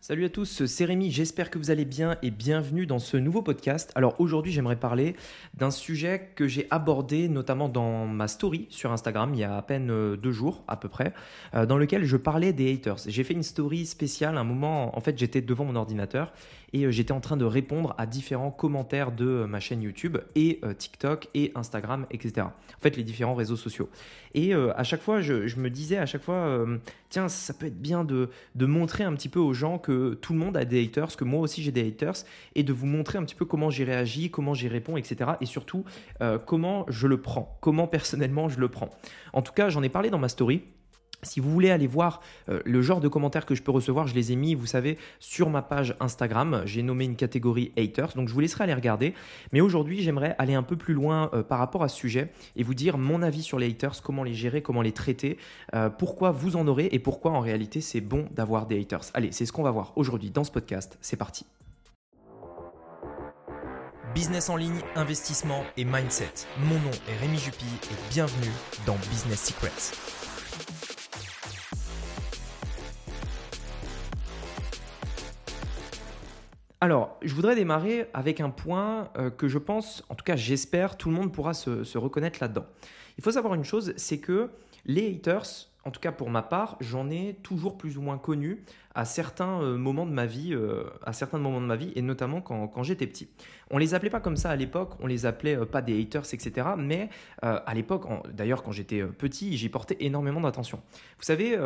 Salut à tous, c'est Rémi, j'espère que vous allez bien et bienvenue dans ce nouveau podcast. Alors aujourd'hui j'aimerais parler d'un sujet que j'ai abordé notamment dans ma story sur Instagram il y a à peine euh, deux jours à peu près, euh, dans lequel je parlais des haters. J'ai fait une story spéciale, un moment en fait j'étais devant mon ordinateur et euh, j'étais en train de répondre à différents commentaires de ma chaîne YouTube et TikTok et Instagram, etc. En fait les différents réseaux sociaux. Et à chaque fois je, me disais à chaque fois, tiens ça peut être bien de, de montrer un petit peu aux gens que tout le monde a des haters, que moi aussi j'ai des haters, et de vous montrer un petit peu comment j'y réagis, comment j'y réponds, etc. Et surtout, euh, comment je le prends, comment personnellement je le prends. En tout cas, j'en ai parlé dans ma story. Si vous voulez aller voir euh, le genre de commentaires que je peux recevoir, je les ai mis, vous savez, sur ma page Instagram. J'ai nommé une catégorie haters, donc je vous laisserai aller regarder. Mais aujourd'hui, j'aimerais aller un peu plus loin euh, par rapport à ce sujet et vous dire mon avis sur les haters, comment les gérer, comment les traiter, euh, pourquoi vous en aurez et pourquoi en réalité c'est bon d'avoir des haters. Allez, c'est ce qu'on va voir aujourd'hui dans ce podcast. C'est parti. Business en ligne, investissement et mindset. Mon nom est Rémi Jupy et bienvenue dans Business Secrets. Alors, je voudrais démarrer avec un point euh, que je pense, en tout cas j'espère, tout le monde pourra se, reconnaître là-dedans. Il faut savoir une chose, c'est que les haters, en tout cas pour ma part, j'en ai toujours plus ou moins connu à certains euh, moments de ma vie, euh, à certains moments de ma vie, et notamment quand, j'étais petit. On les appelait pas comme ça à l'époque, on les appelait pas des haters, etc. Mais à l'époque, d'ailleurs quand j'étais petit, j'y portais énormément d'attention. Vous savez,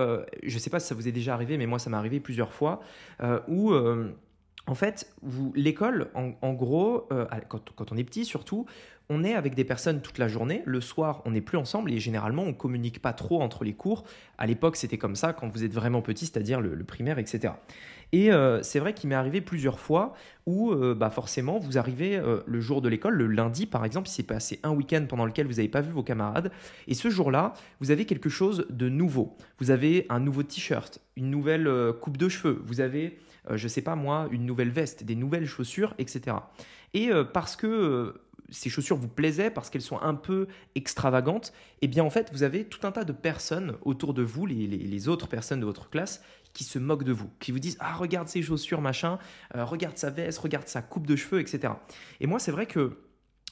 je ne sais pas si ça vous est déjà arrivé, mais moi ça m'est arrivé plusieurs fois, où en fait, l'école, en, gros, euh, quand, on est petit surtout, on est avec des personnes toute la journée. Le soir, on n'est plus ensemble et généralement, on communique pas trop entre les cours. À l'époque, c'était comme ça quand vous êtes vraiment petit, c'est-à-dire le, primaire, etc. Et euh, c'est vrai qu'il m'est arrivé plusieurs fois où, euh, bah forcément, vous arrivez le jour de l'école, le lundi par exemple, il s'est passé un week-end pendant lequel vous n'avez pas vu vos camarades. Et ce jour-là, vous avez quelque chose de nouveau. Vous avez un nouveau t-shirt, une nouvelle coupe de cheveux, vous avez je sais pas moi, une nouvelle veste, des nouvelles chaussures, etc. Et euh, parce que euh, ces chaussures vous plaisaient, parce qu'elles sont un peu extravagantes, eh bien en fait, vous avez tout un tas de personnes autour de vous, les, autres personnes de votre classe, qui se moquent de vous, qui vous disent Ah, regarde ces chaussures, machin, regarde sa veste, regarde sa coupe de cheveux, etc. Et moi, c'est vrai que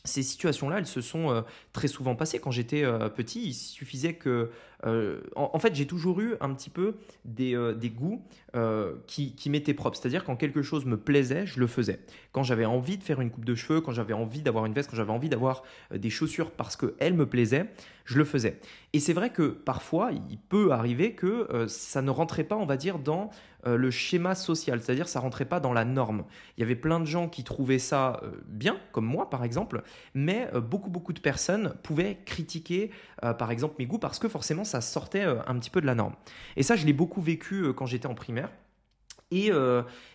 ces situations-là, elles se sont euh, très souvent passées. Quand j'étais euh, petit, il suffisait que... Euh, en, fait, j'ai toujours eu un petit peu des, des goûts qui, qui m'étaient propres. C'est-à-dire quand quelque chose me plaisait, je le faisais. Quand j'avais envie de faire une coupe de cheveux, quand j'avais envie d'avoir une veste, quand j'avais envie d'avoir des chaussures parce qu'elles me plaisaient, je le faisais. Et c'est vrai que parfois, il peut arriver que ça ne rentrait pas, on va dire, dans le schéma social. C'est-à-dire ça rentrait pas dans la norme. Il y avait plein de gens qui trouvaient ça bien, comme moi par exemple, mais euh, beaucoup beaucoup de personnes pouvaient critiquer euh, par exemple mes goûts parce que forcément ça sortait euh, un petit peu de la norme. Et ça je l'ai beaucoup vécu quand j'étais en primaire. Et,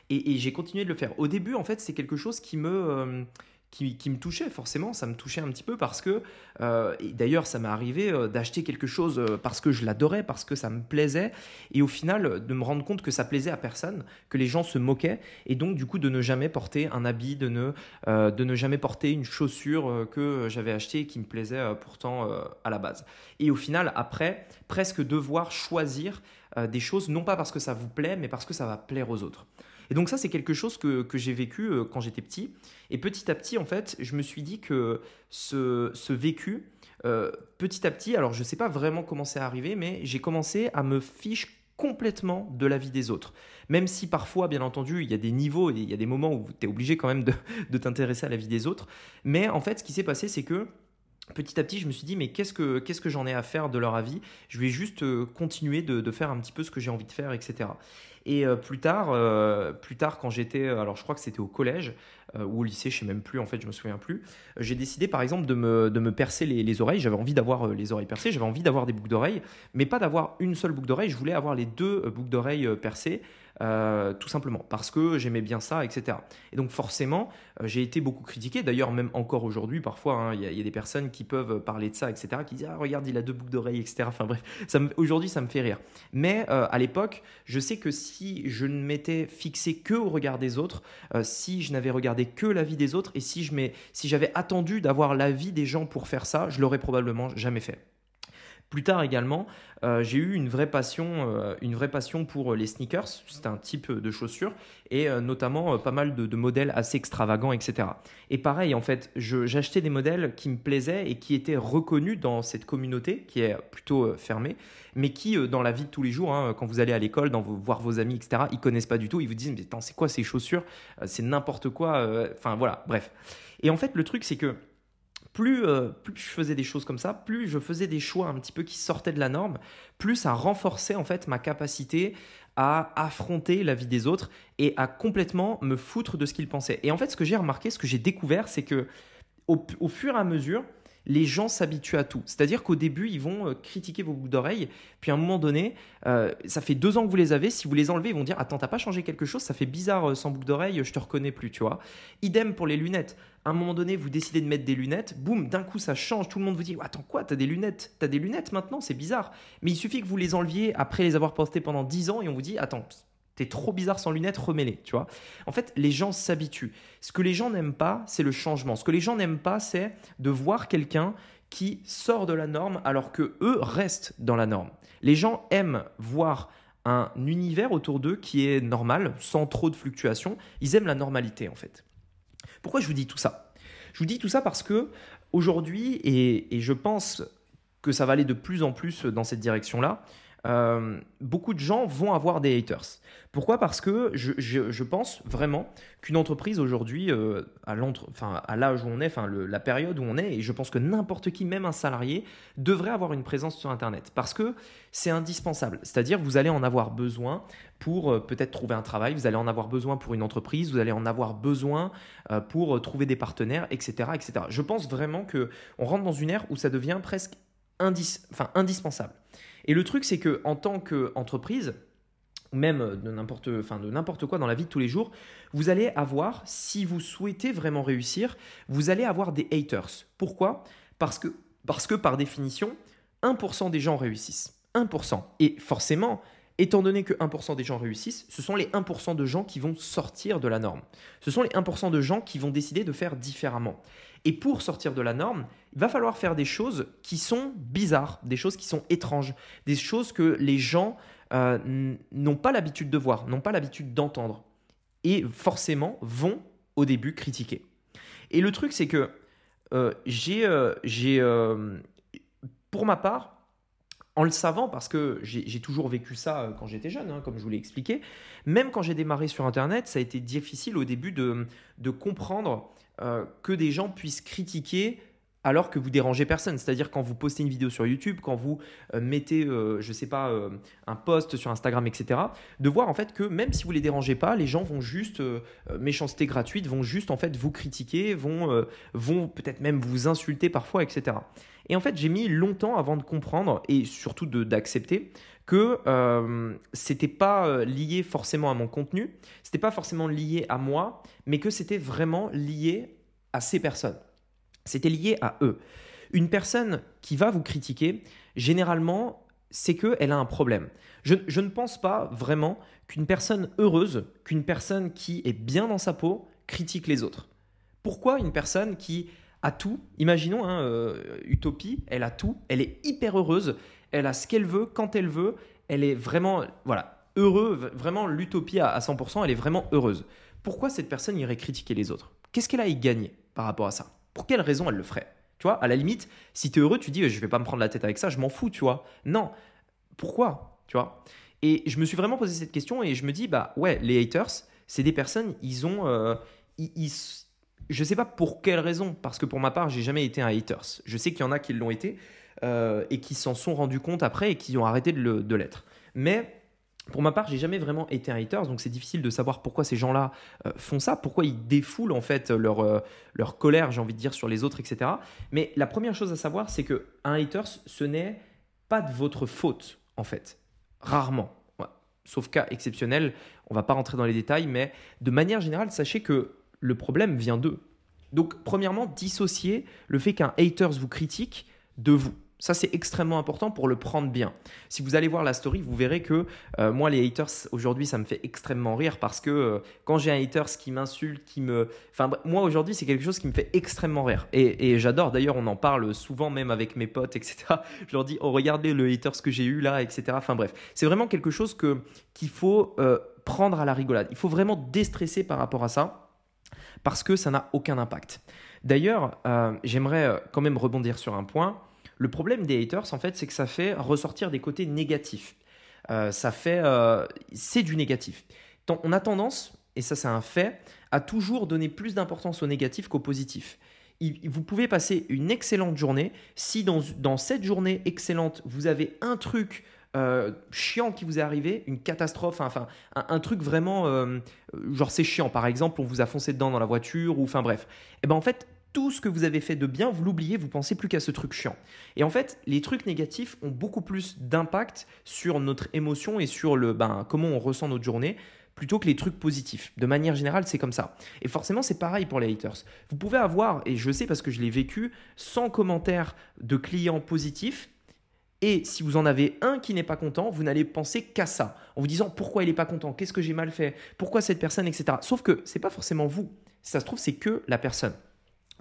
et j'ai continué de le faire. Au début, en fait, c'est quelque chose qui me, qui, me touchait forcément, ça me touchait un petit peu parce que, euh, d'ailleurs ça m'est arrivé euh, d'acheter quelque chose euh, parce que je l'adorais, parce que ça me plaisait, et au final de me rendre compte que ça plaisait à personne, que les gens se moquaient, et donc du coup de ne jamais porter un habit, de ne, de ne jamais porter une chaussure que j'avais achetée et qui me plaisait pourtant à la base. Et au final, après, presque devoir choisir des choses, non pas parce que ça vous plaît, mais parce que ça va plaire aux autres. Et donc ça, c'est quelque chose que, j'ai vécu euh, quand j'étais petit. Et petit à petit, en fait, je me suis dit que ce, ce vécu, euh, petit à petit, alors je ne sais pas vraiment comment c'est arrivé, mais j'ai commencé à me fiche complètement de la vie des autres. Même si parfois, bien entendu, il y a des niveaux il y a des moments où tu es obligé quand même de, de t'intéresser à la vie des autres. Mais en fait, ce qui s'est passé, c'est que petit à petit, je me suis dit, mais qu'est-ce que, qu'est-ce que j'en ai à faire de leur avis? Je vais juste euh, continuer de, faire un petit peu ce que j'ai envie de faire, etc. Et euh, plus tard, euh, plus tard, quand j'étais, alors je crois que c'était au collège ou au lycée, je sais même plus, en fait, je me souviens plus. j'ai décidé, par exemple, de me, de me percer les, les oreilles. J'avais envie d'avoir les oreilles percées, j'avais envie d'avoir des boucles d'oreilles, mais pas d'avoir une seule boucle d'oreille. Je voulais avoir les deux boucles d'oreilles percées. Euh, tout simplement parce que j'aimais bien ça, etc. Et donc forcément, euh, j'ai été beaucoup critiqué. D'ailleurs, même encore aujourd'hui, parfois, hein, il y, a des personnes qui peuvent parler de ça, etc., qui disent ah regarde, il a deux boucles d'oreilles, etc. Enfin bref, aujourd'hui, ça me fait rire. Mais euh, à l'époque, je sais que si je ne m'étais fixé que au regard des autres, si je n'avais regardé que la vie des autres, et si je si j'avais attendu d'avoir l'avis des gens pour faire ça, je l'aurais probablement jamais fait. Plus tard également, euh, j'ai eu une vraie passion, euh, une vraie passion pour les sneakers. C'est un type de chaussures et euh, notamment pas mal de, modèles assez extravagants, etc. Et pareil, en fait, j'achetais des modèles qui me plaisaient et qui étaient reconnus dans cette communauté qui est plutôt fermée, mais qui, dans la vie de tous les jours, hein, quand vous allez à l'école, voir vos amis, etc., ils connaissent pas du tout. Ils vous disent, mais c'est quoi ces chaussures? C'est n'importe quoi. Enfin voilà, bref. Et en fait, le truc, c'est que euh, plus, je faisais des choses comme ça, plus je faisais des choix un petit peu qui sortaient de la norme, plus ça renforçait en fait ma capacité à affronter la vie des autres et à complètement me foutre de ce qu'ils pensaient. Et en fait, ce que j'ai remarqué, ce que j'ai découvert, c'est que au, fur et à mesure, les gens s'habituent à tout. C'est-à-dire qu'au début, ils vont euh, critiquer vos boucles d'oreilles, puis à un moment donné, euh, ça fait deux ans que vous les avez, si vous les enlevez, ils vont dire Attends, t'as pas changé quelque chose, ça fait bizarre euh, sans boucle d'oreille, je te reconnais plus, tu vois. Idem pour les lunettes. À un moment donné, vous décidez de mettre des lunettes, boum, d'un coup ça change, tout le monde vous dit Attends, quoi, t'as des lunettes T'as des lunettes maintenant, c'est bizarre. Mais il suffit que vous les enleviez après les avoir portées pendant dix ans et on vous dit Attends, T'es trop bizarre sans lunettes, remets-les, tu vois. En fait, les gens s'habituent. Ce que les gens n'aiment pas, c'est le changement. Ce que les gens n'aiment pas, c'est de voir quelqu'un qui sort de la norme alors que eux restent dans la norme. Les gens aiment voir un univers autour d'eux qui est normal, sans trop de fluctuations. Ils aiment la normalité en fait. Pourquoi je vous dis tout ça? Je vous dis tout ça parce que aujourd'hui, et, je pense que ça va aller de plus en plus dans cette direction-là, euh, beaucoup de gens vont avoir des haters. Pourquoi? Parce que je, pense vraiment qu'une entreprise aujourd'hui, euh, à l'âge où on est, la période où on est, et je pense que n'importe qui, même un salarié, devrait avoir une présence sur Internet. Parce que c'est indispensable. C'est-à-dire vous allez en avoir besoin pour euh, peut-être trouver un travail, vous allez en avoir besoin pour une entreprise, vous allez en avoir besoin pour trouver des partenaires, etc., etc. Je pense vraiment qu'on rentre dans une ère où ça devient presque indispensable. Et le truc, c'est que en tant qu'entreprise, même de n'importe, enfin quoi dans la vie de tous les jours, vous allez avoir, si vous souhaitez vraiment réussir, vous allez avoir des haters. Pourquoi? Parce que, parce que par définition, 1% des gens réussissent. 1%. Et forcément, étant donné que 1% des gens réussissent, ce sont les 1% de gens qui vont sortir de la norme. Ce sont les 1% de gens qui vont décider de faire différemment. Et pour sortir de la norme, il va falloir faire des choses qui sont bizarres, des choses qui sont étranges, des choses que les gens euh, n'ont pas l'habitude de voir, n'ont pas l'habitude d'entendre. Et forcément vont au début critiquer. Et le truc, c'est que euh, j'ai, euh, pour ma part, en le savant, parce que j'ai toujours vécu ça quand j'étais jeune, hein, comme je vous l'ai expliqué, même quand j'ai démarré sur Internet, ça a été difficile au début de, de comprendre euh, que des gens puissent critiquer alors que vous dérangez personne. C'est-à-dire quand vous postez une vidéo sur YouTube, quand vous euh, mettez, euh, je ne sais pas, un post sur Instagram, etc., de voir en fait que même si vous les dérangez pas, les gens vont juste, méchanceté gratuite, vont juste en fait vous critiquer, vont, vont peut-être même vous insulter parfois, etc. Et en fait, j'ai mis longtemps avant de comprendre et surtout d'accepter que euh, c'était pas euh, lié forcément à mon contenu, c'était pas forcément lié à moi, mais que c'était vraiment lié à ces personnes. C'était lié à eux. Une personne qui va vous critiquer, généralement, c'est qu'elle a un problème. Je, ne pense pas vraiment qu'une personne heureuse, qu'une personne qui est bien dans sa peau, critique les autres. Pourquoi une personne qui a tout, imaginons hein, euh, Utopie, elle a tout, elle est hyper heureuse, elle a ce qu'elle veut, quand elle veut, elle est vraiment, voilà, heureux, vraiment l'utopie à, 100%, elle est vraiment heureuse. Pourquoi cette personne irait critiquer les autres? Qu'est-ce qu'elle a y gagner par rapport à ça? Pour quelle raison elle le ferait? Tu vois, à la limite, si tu es heureux, tu dis je vais pas me prendre la tête avec ça, je m'en fous, tu vois. Non, pourquoi? Tu vois? Et je me suis vraiment posé cette question et je me dis bah ouais, les haters, c'est des personnes, ils ont, euh, ils, je sais pas pour quelle raison, parce que pour ma part, j'ai jamais été un haters. Je sais qu'il y en a qui l'ont été, euh, et qui s'en sont rendus compte après et qui ont arrêté de l'être. Mais pour ma part, j'ai jamais vraiment été un hater, donc c'est difficile de savoir pourquoi ces gens-là euh, font ça, pourquoi ils défoulent en fait leur, euh, leur colère, j'ai envie de dire, sur les autres, etc. Mais la première chose à savoir, c'est que un hater, ce n'est pas de votre faute, en fait. Rarement. Sauf cas exceptionnel, on va pas rentrer dans les détails, mais de manière générale, sachez que le problème vient d'eux. Donc, premièrement, dissocier le fait qu'un hater vous critique de vous. Ça, c'est extrêmement important pour le prendre bien. Si vous allez voir la story, vous verrez que euh, moi, les haters, aujourd'hui, ça me fait extrêmement rire parce que euh, quand j'ai un haters qui m'insulte, qui me. Enfin, moi, aujourd'hui, c'est quelque chose qui me fait extrêmement rire. Et, j'adore, d'ailleurs, on en parle souvent, même avec mes potes, etc. Je leur dis, oh, regardez le haters que j'ai eu là, etc. Enfin, bref, c'est vraiment quelque chose que, qu'il faut euh, prendre à la rigolade. Il faut vraiment déstresser par rapport à ça parce que ça n'a aucun impact. D'ailleurs, j'aimerais quand même rebondir sur un point le problème des haters, en fait, c'est que ça fait ressortir des côtés négatifs. Euh, ça fait, euh, c'est du négatif. On a tendance, et ça c'est un fait, à toujours donner plus d'importance au négatif qu'au positif. Vous pouvez passer une excellente journée. Si dans, cette journée excellente, vous avez un truc euh, chiant qui vous est arrivé, une catastrophe, enfin un, truc vraiment, genre c'est chiant. Par exemple, on vous a foncé dedans dans la voiture, ou enfin bref. Et eh ben en fait, tout ce que vous avez fait de bien, vous l'oubliez, vous pensez plus qu'à ce truc chiant. Et en fait, les trucs négatifs ont beaucoup plus d'impact sur notre émotion et sur le ben, comment on ressent notre journée plutôt que les trucs positifs. De manière générale, c'est comme ça. Et forcément, c'est pareil pour les haters. Vous pouvez avoir, et je sais parce que je l'ai vécu, 100 commentaires de clients positifs. Et si vous en avez un qui n'est pas content, vous n'allez penser qu'à ça, en vous disant pourquoi il n'est pas content, qu'est-ce que j'ai mal fait, pourquoi cette personne, etc. Sauf que ce n'est pas forcément vous. Si ça se trouve, c'est que la personne.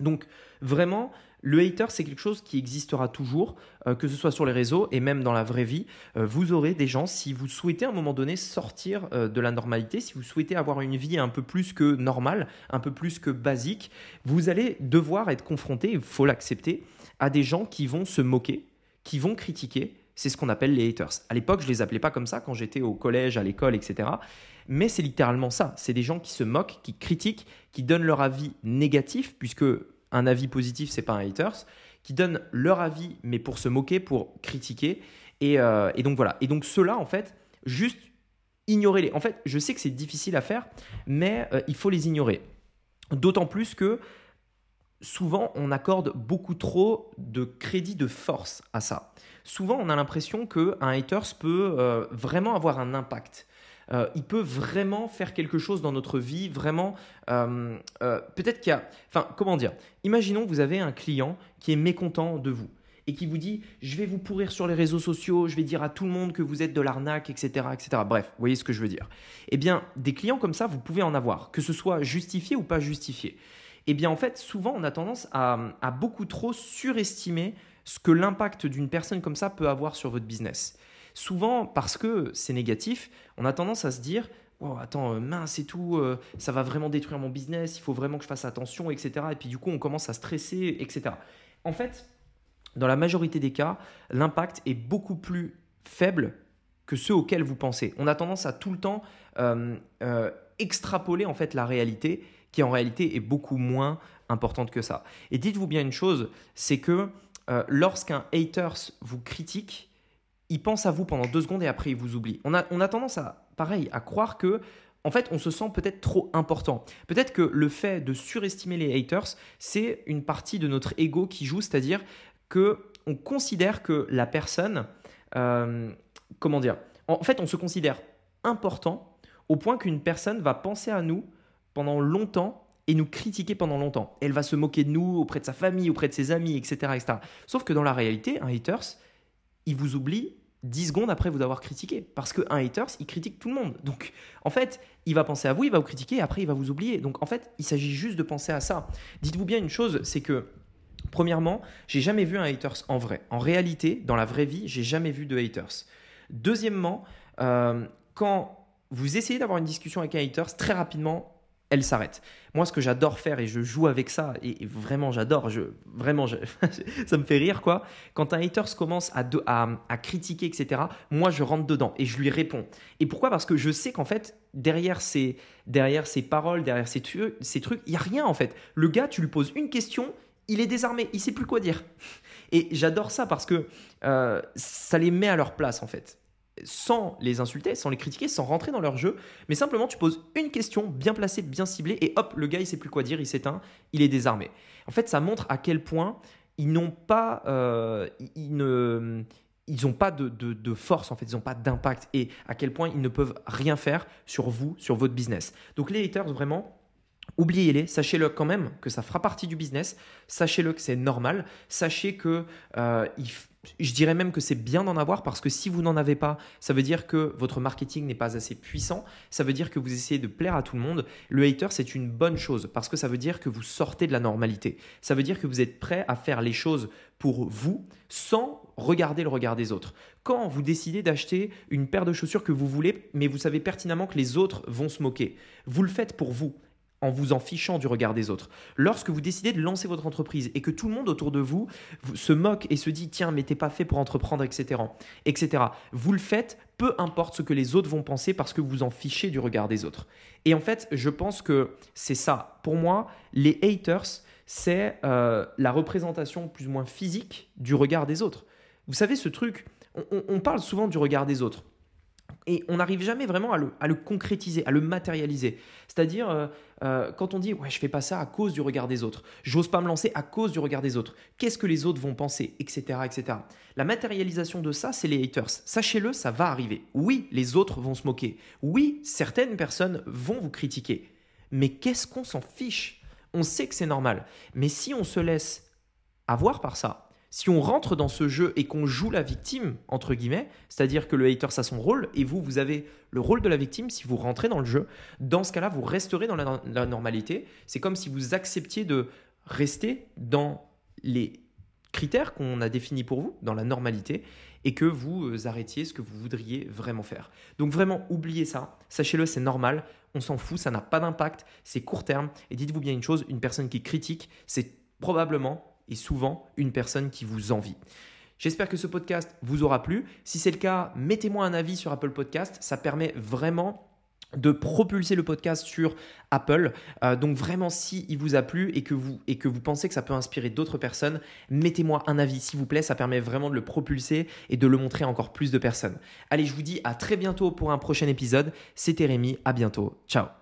Donc vraiment, le hater, c'est quelque chose qui existera toujours, euh, que ce soit sur les réseaux et même dans la vraie vie. Euh, vous aurez des gens, si vous souhaitez à un moment donné sortir euh, de la normalité, si vous souhaitez avoir une vie un peu plus que normale, un peu plus que basique, vous allez devoir être confronté, il faut l'accepter, à des gens qui vont se moquer, qui vont critiquer. C'est ce qu'on appelle les haters. À l'époque, je les appelais pas comme ça quand j'étais au collège, à l'école, etc. Mais c'est littéralement ça. C'est des gens qui se moquent, qui critiquent, qui donnent leur avis négatif, puisque un avis positif, c'est pas un haters, qui donnent leur avis, mais pour se moquer, pour critiquer. Et, euh, donc voilà. Et donc ceux-là, en fait, juste ignorez-les. En fait, je sais que c'est difficile à faire, mais euh, il faut les ignorer. D'autant plus que souvent, on accorde beaucoup trop de crédit de force à ça. Souvent, on a l'impression qu'un haters peut euh, vraiment avoir un impact. Euh, il peut vraiment faire quelque chose dans notre vie, vraiment. Euh, peut-être qu'il y a. Enfin, comment dire Imaginons vous avez un client qui est mécontent de vous et qui vous dit je vais vous pourrir sur les réseaux sociaux, je vais dire à tout le monde que vous êtes de l'arnaque, etc., etc. Bref, vous voyez ce que je veux dire. Eh bien, des clients comme ça, vous pouvez en avoir, que ce soit justifié ou pas justifié. Eh bien, en fait, souvent, on a tendance à, beaucoup trop surestimer ce que l'impact d'une personne comme ça peut avoir sur votre business. Souvent, parce que c'est négatif, on a tendance à se dire oh, attends, euh, mince et tout, euh, ça va vraiment détruire mon business, il faut vraiment que je fasse attention, etc. Et puis du coup, on commence à stresser, etc. En fait, dans la majorité des cas, l'impact est beaucoup plus faible que ceux auxquels vous pensez. On a tendance à tout le temps euh, extrapoler en fait la réalité, qui en réalité est beaucoup moins importante que ça. Et dites-vous bien une chose, c'est que lorsqu'un haters vous critique, il pense à vous pendant deux secondes et après il vous oublie. On a, on a tendance à, pareil, à croire que, en fait, on se sent peut-être trop important. Peut-être que le fait de surestimer les haters, c'est une partie de notre ego qui joue, c'est-à-dire que on considère que la personne, euh, comment dire, en fait, on se considère important au point qu'une personne va penser à nous pendant longtemps et nous critiquer pendant longtemps. Elle va se moquer de nous auprès de sa famille, auprès de ses amis, etc. etc. Sauf que dans la réalité, un haters, il vous oublie 10 secondes après vous avoir critiqué. Parce qu'un haters, il critique tout le monde. Donc, en fait, il va penser à vous, il va vous critiquer, et après, il va vous oublier. Donc, en fait, il s'agit juste de penser à ça. Dites-vous bien une chose, c'est que, premièrement, j'ai jamais vu un haters en vrai. En réalité, dans la vraie vie, j'ai jamais vu de haters. Deuxièmement, euh, quand vous essayez d'avoir une discussion avec un haters, très rapidement, elle s'arrête. Moi, ce que j'adore faire et je joue avec ça et, vraiment j'adore, je, vraiment ça me fait rire quoi. Quand un hater commence à, à, critiquer etc. Moi, je rentre dedans et je lui réponds. Et pourquoi? Parce que je sais qu'en fait derrière ces derrière ces paroles, derrière ces, ces trucs, il y a rien en fait. Le gars, tu lui poses une question, il est désarmé, il sait plus quoi dire. Et j'adore ça parce que euh, ça les met à leur place en fait sans les insulter, sans les critiquer, sans rentrer dans leur jeu, mais simplement tu poses une question bien placée, bien ciblée, et hop, le gars il sait plus quoi dire, il s'éteint, il est désarmé. En fait, ça montre à quel point ils n'ont pas, euh, ils pas de, de, force en fait, ils n'ont pas d'impact, et à quel point ils ne peuvent rien faire sur vous, sur votre business. Donc les haters vraiment. Oubliez-les, sachez-le quand même que ça fera partie du business, sachez-le que c'est normal, sachez que euh, je dirais même que c'est bien d'en avoir parce que si vous n'en avez pas, ça veut dire que votre marketing n'est pas assez puissant, ça veut dire que vous essayez de plaire à tout le monde. Le hater, c'est une bonne chose parce que ça veut dire que vous sortez de la normalité. Ça veut dire que vous êtes prêt à faire les choses pour vous sans regarder le regard des autres. Quand vous décidez d'acheter une paire de chaussures que vous voulez, mais vous savez pertinemment que les autres vont se moquer, vous le faites pour vous en vous en fichant du regard des autres. Lorsque vous décidez de lancer votre entreprise et que tout le monde autour de vous se moque et se dit tiens mais t'es pas fait pour entreprendre etc etc vous le faites peu importe ce que les autres vont penser parce que vous en fichez du regard des autres. Et en fait je pense que c'est ça. Pour moi les haters c'est euh, la représentation plus ou moins physique du regard des autres. Vous savez ce truc on parle souvent du regard des autres et on n'arrive jamais vraiment à le, concrétiser, à le matérialiser. C'est-à-dire, euh, euh, quand on dit ouais, je fais pas ça à cause du regard des autres, j'ose pas me lancer à cause du regard des autres, qu'est-ce que les autres vont penser, etc., etc. La matérialisation de ça, c'est les haters. Sachez-le, ça va arriver. Oui, les autres vont se moquer. Oui, certaines personnes vont vous critiquer. Mais qu'est-ce qu'on s'en fiche? On sait que c'est normal. Mais si on se laisse avoir par ça, si on rentre dans ce jeu et qu'on joue la victime, entre guillemets, c'est-à-dire que le hater, ça a son rôle, et vous, vous avez le rôle de la victime, si vous rentrez dans le jeu, dans ce cas-là, vous resterez dans la, normalité. C'est comme si vous acceptiez de rester dans les critères qu'on a définis pour vous, dans la normalité, et que vous euh, arrêtiez ce que vous voudriez vraiment faire. Donc vraiment, oubliez ça, sachez-le, c'est normal, on s'en fout, ça n'a pas d'impact, c'est court terme, et dites-vous bien une chose, une personne qui critique, c'est probablement souvent une personne qui vous envie. J'espère que ce podcast vous aura plu. Si c'est le cas, mettez-moi un avis sur Apple Podcast. Ça permet vraiment de propulser le podcast sur Apple. Euh, donc vraiment, si il vous a plu et que vous, que vous pensez que ça peut inspirer d'autres personnes, mettez-moi un avis, s'il vous plaît. Ça permet vraiment de le propulser et de le montrer encore plus de personnes. Allez, je vous dis à très bientôt pour un prochain épisode. C'était Rémi, à bientôt. Ciao